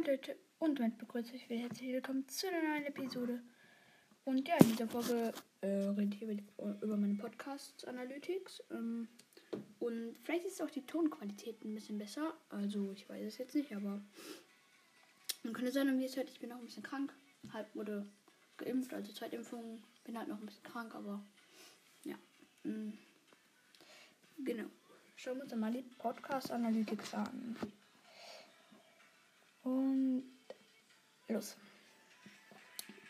Und Leute, und damit begrüße ich wieder herzlich willkommen zu einer neuen Episode. Und ja, in dieser Folge äh, rede ich über, meine Podcast Analytics. Ähm, und vielleicht ist auch die Tonqualität ein bisschen besser. Also, ich weiß es jetzt nicht, aber man könnte sein, wie es hört, ich bin auch ein bisschen krank. Halb wurde geimpft, also Zweitimpfung. Bin halt noch ein bisschen krank, aber ja. Mh. Genau. Schauen wir uns mal die Podcast Analytics an. Los.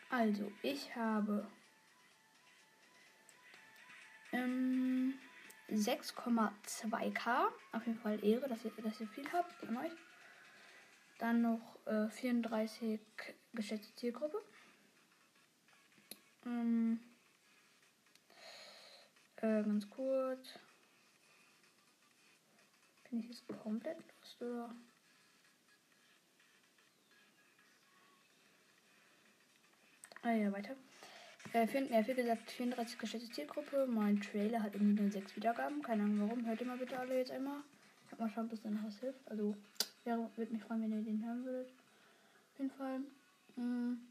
Also, ich habe ähm, 6,2k. Auf jeden Fall Ehre, dass ihr, dass ihr viel habt an euch. Dann noch äh, 34 geschätzte Zielgruppe. Ähm, äh, ganz kurz. Bin ich jetzt komplett lost oder? Ah ja, weiter. Äh, für, ja, wie gesagt, 34 geschätzte Zielgruppe. Mein Trailer hat irgendwie nur 6 Wiedergaben. Keine Ahnung warum. Hört ihr mal bitte alle jetzt einmal. Ich mal schauen, bis dann was hilft. Also, wäre, würde mich freuen, wenn ihr den hören würdet. Auf jeden Fall. Mh, mm,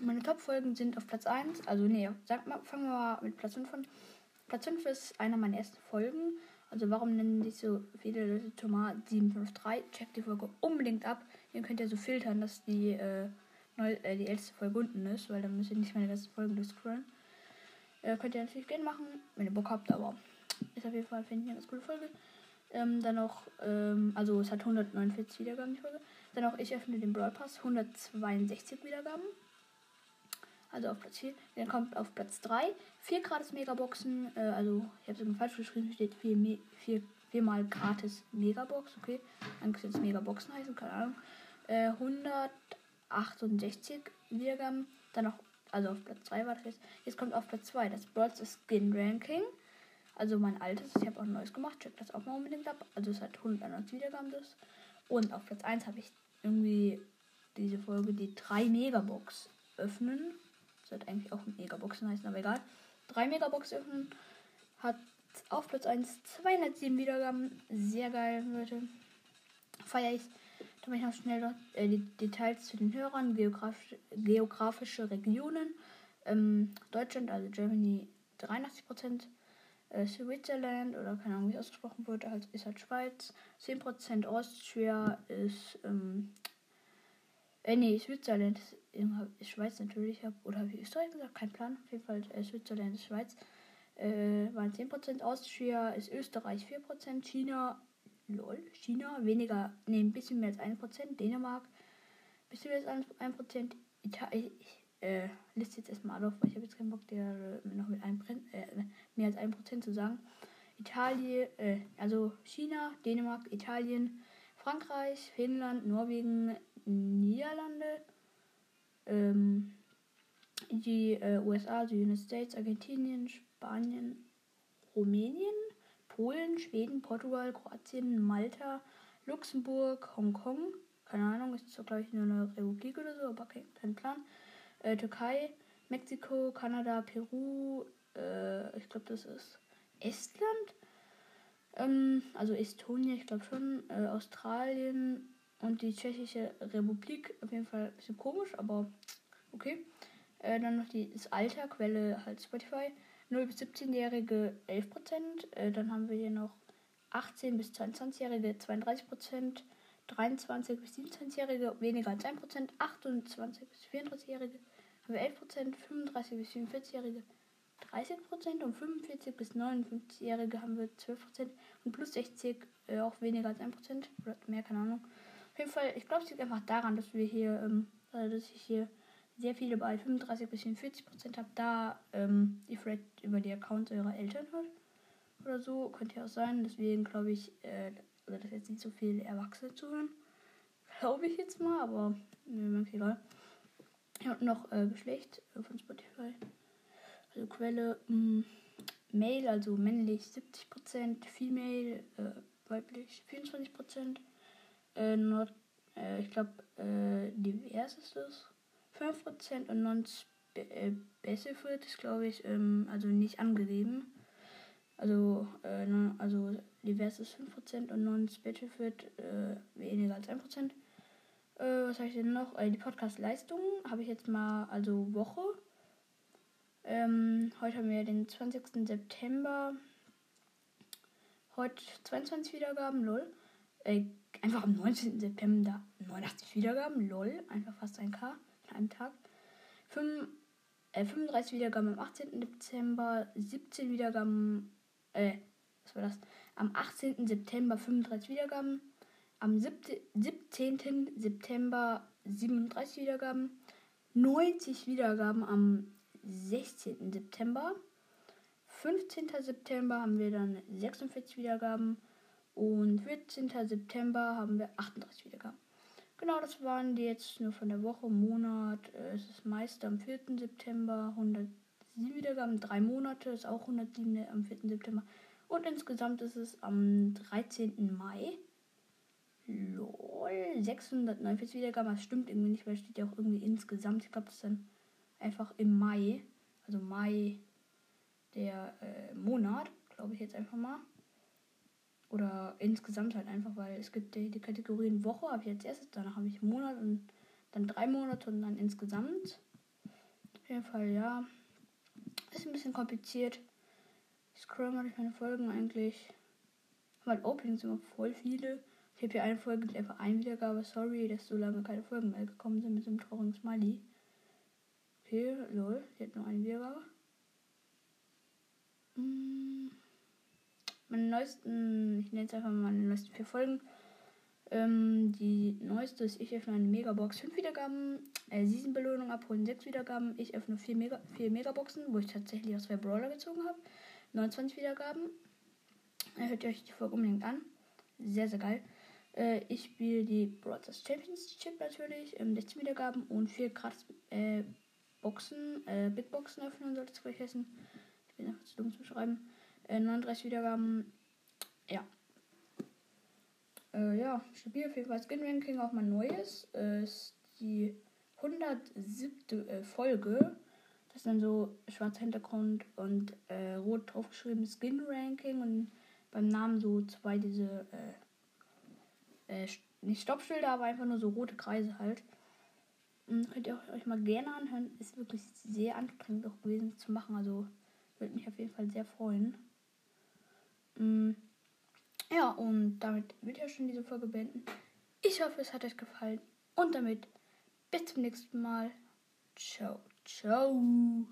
meine Top-Folgen sind auf Platz 1. Also, nee, sag mal, fangen wir mal mit Platz 5 an. Platz 5 ist einer meiner ersten Folgen. Also, warum nennen sich so viele Leute Tomat 753? Checkt die Folge unbedingt ab. Ihr könnt ja so filtern, dass die. Äh, neu, äh, die älteste Folge unten ist, weil dann müsst ihr nicht meine ganzen Folgen durchscrollen. Äh, könnt ihr natürlich gerne machen, wenn ihr Bock habt, aber ist auf jeden Fall, finde ich, eine ganz coole Folge. Ähm, dann noch, ähm, also es hat 149 Wiedergaben, die Folge. Dann noch, ich öffne den Brawl Pass, 162 Wiedergaben. Also auf Platz 4. Dann kommt auf Platz 3 4 gratis Megaboxen. Äh, also, ich habe es falsch geschrieben, steht 4, 4, 4 mal gratis Megabox. Okay, eigentlich soll es Megaboxen heißen, keine Ahnung. Äh, 100 68 Wiedergaben. Dann noch, also auf Platz 2 war das jetzt. Jetzt kommt auf Platz 2 das Brawl Skin Ranking. Also mein altes. Ich habe auch ein neues gemacht. Checkt das auch mal unbedingt ab. Also es hat 191 Wiedergaben das. Und auf Platz 1 habe ich irgendwie diese Folge die 3 Megabox öffnen. Das sollte eigentlich auch Megaboxen heißen, aber egal. 3 Megabox öffnen. Hat auf Platz 1 207 Wiedergaben. Sehr geil, Leute. Feier ich. Da mache ich noch schnell äh, die Details zu den Hörern, geografische, geografische Regionen. Ähm, Deutschland, also Germany 83%, äh, Switzerland oder keine Ahnung, wie es ausgesprochen wird, halt, ist halt Schweiz. 10% Austria ist, ähm, äh, nee, Switzerland ist, ist Schweiz natürlich, hab, oder habe ich Österreich gesagt? Kein Plan. Auf jeden Fall äh, Switzerland ist Schweiz. Äh, waren 10%, Austria ist Österreich 4%, China Lol, China weniger, nee, ein bisschen mehr als 1%, Dänemark ein bisschen mehr als 1%, Italien, ich äh, liste jetzt erstmal auf, weil ich habe jetzt keinen Bock, der noch mit einem äh, mehr als 1% zu sagen. Italien, äh, also China, Dänemark, Italien, Frankreich, Finnland, Norwegen, Niederlande, ähm, die äh, USA, die United States, Argentinien, Spanien, Rumänien, Polen, Schweden, Portugal, Kroatien, Malta, Luxemburg, Hongkong. Keine Ahnung, ist zwar glaube ich nur eine Republik oder so, aber kein, kein Plan. Äh, Türkei, Mexiko, Kanada, Peru, äh, ich glaube das ist Estland. Ähm, also Estonia, ich glaube schon. Äh, Australien und die Tschechische Republik. Auf jeden Fall ein bisschen komisch, aber okay. Äh, dann noch die, das Alter, Quelle halt Spotify. 0 bis 17-Jährige 11%. Äh, dann haben wir hier noch 18 bis 22-Jährige 32%. 23 bis 27-Jährige weniger als 1%. 28 bis 34-Jährige haben wir 11%. 35 bis 44-Jährige 30% und 45 bis 59-Jährige haben wir 12% und plus 60 äh, auch weniger als 1% oder mehr, keine Ahnung. Auf jeden Fall, ich glaube, es liegt einfach daran, dass wir hier, ähm, dass ich hier sehr viele bei 35 bis 40 Prozent habt, da ähm, ihr vielleicht über die Accounts eurer Eltern hört oder so, könnte ja auch sein. Deswegen glaube ich, äh, also dass jetzt nicht so viele Erwachsene zuhören. Glaube ich jetzt mal, aber mir ist egal. Und noch äh, Geschlecht äh, von Spotify. Also Quelle mh, mm, Male, also männlich 70%, Female, äh, weiblich 24%. Äh, not, äh, ich glaube, äh, divers ist das. 5% und non-specified ist, glaube ich, ähm, also nicht angegeben. Also, äh, also divers ist 5% und non-specified äh, weniger als 1%. Äh, was habe ich denn noch? Äh, die Podcast-Leistung habe ich jetzt mal, also Woche. Ähm, heute haben wir den 20. September. Heute 22 Wiedergaben, lol. Äh, einfach am 19. September 89 Wiedergaben, lol. Einfach fast ein K in einem Tag. 5, äh, 35 Wiedergaben am 18. Dezember, 17 Wiedergaben, äh, was war das? Am 18. September 35 Wiedergaben, am 17. September 37 Wiedergaben, 90 Wiedergaben am 16. September. 15. September haben wir dann 46 Wiedergaben und 14. September haben wir 38 Wiedergaben. Genau, das waren die jetzt nur von der Woche, Monat. Äh, es ist meist am 4. September 107 Wiedergaben, drei Monate ist auch 107 am 4. September. Und insgesamt ist es am 13. Mai Lol, 649 Wiedergaben. Das stimmt irgendwie nicht, weil es steht ja auch irgendwie insgesamt. Ich glaube, das ist dann einfach im Mai. Also Mai, der äh, Monat, glaube ich jetzt einfach mal. Oder insgesamt halt einfach, weil es gibt die, die Kategorien Woche, habe ich jetzt erstes, danach habe ich Monat und dann drei Monate und dann insgesamt. Auf jeden Fall, ja. Ist ein bisschen kompliziert. Ich scroll mal durch meine Folgen eigentlich. Weil Openings immer voll viele. Ich habe hier eine Folge mit einfach ein Wiedergabe. Sorry, dass so lange keine Folgen mehr gekommen sind mit so einem traurigen Smiley. Okay, lol. Sie hat nur eine Wiedergabe. Hm. Meine neuesten, ich nenne es einfach mal meine neuesten vier Folgen. Ähm, die neueste ist, ich öffne eine Megabox 5 Wiedergaben. Äh, Season-Belohnung abholen 6 Wiedergaben. Ich öffne 4 Mega, vier Megaboxen, wo ich tatsächlich aus zwei Brawler gezogen habe. 29 Wiedergaben. Hört ihr euch die Folge unbedingt an. Sehr, sehr geil. Äh, ich spiele die Brothers Championship natürlich, ähm, 16 Wiedergaben und 4 gratis äh, Boxen, äh, Big Boxen öffnen sollte es gleich heißen. Ich bin einfach zu dumm zu schreiben. Äh, 39 Wiedergaben, ja. Äh, ja, stabil auf jeden Fall Skin Ranking, auch mal neues. Äh, ist die 107. Äh, Folge. Das ist dann so schwarzer Hintergrund und äh, rot draufgeschrieben Skin Ranking und beim Namen so zwei diese äh, äh, nicht Stoppschilder, aber einfach nur so rote Kreise halt. Und hm, könnt ihr euch mal gerne anhören. Ist wirklich sehr anstrengend auch gewesen zu machen. Also würde mich auf jeden Fall sehr freuen. Mhm. Ja, und damit würde ich auch schon diese Folge beenden. Ich hoffe, es hat euch gefallen. Und damit bis zum nächsten Mal. Ciao, ciao.